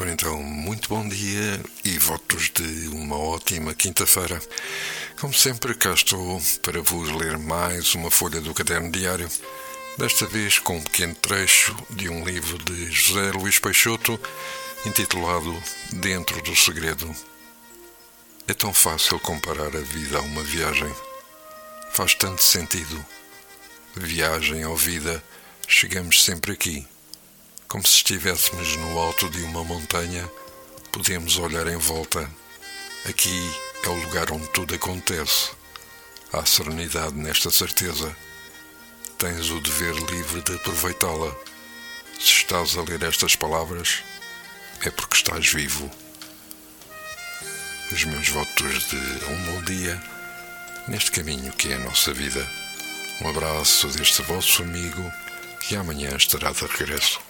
Ora então, muito bom dia e votos de uma ótima quinta-feira. Como sempre, cá estou para vos ler mais uma folha do caderno diário, desta vez com um pequeno trecho de um livro de José Luís Peixoto, intitulado Dentro do Segredo. É tão fácil comparar a vida a uma viagem. Faz tanto sentido. Viagem ou vida, chegamos sempre aqui como se estivéssemos no alto de uma montanha, podemos olhar em volta. Aqui é o lugar onde tudo acontece. Há serenidade nesta certeza. Tens o dever livre de aproveitá-la. Se estás a ler estas palavras, é porque estás vivo. Os meus votos de um bom dia neste caminho que é a nossa vida. Um abraço deste vosso amigo que amanhã estará de regresso.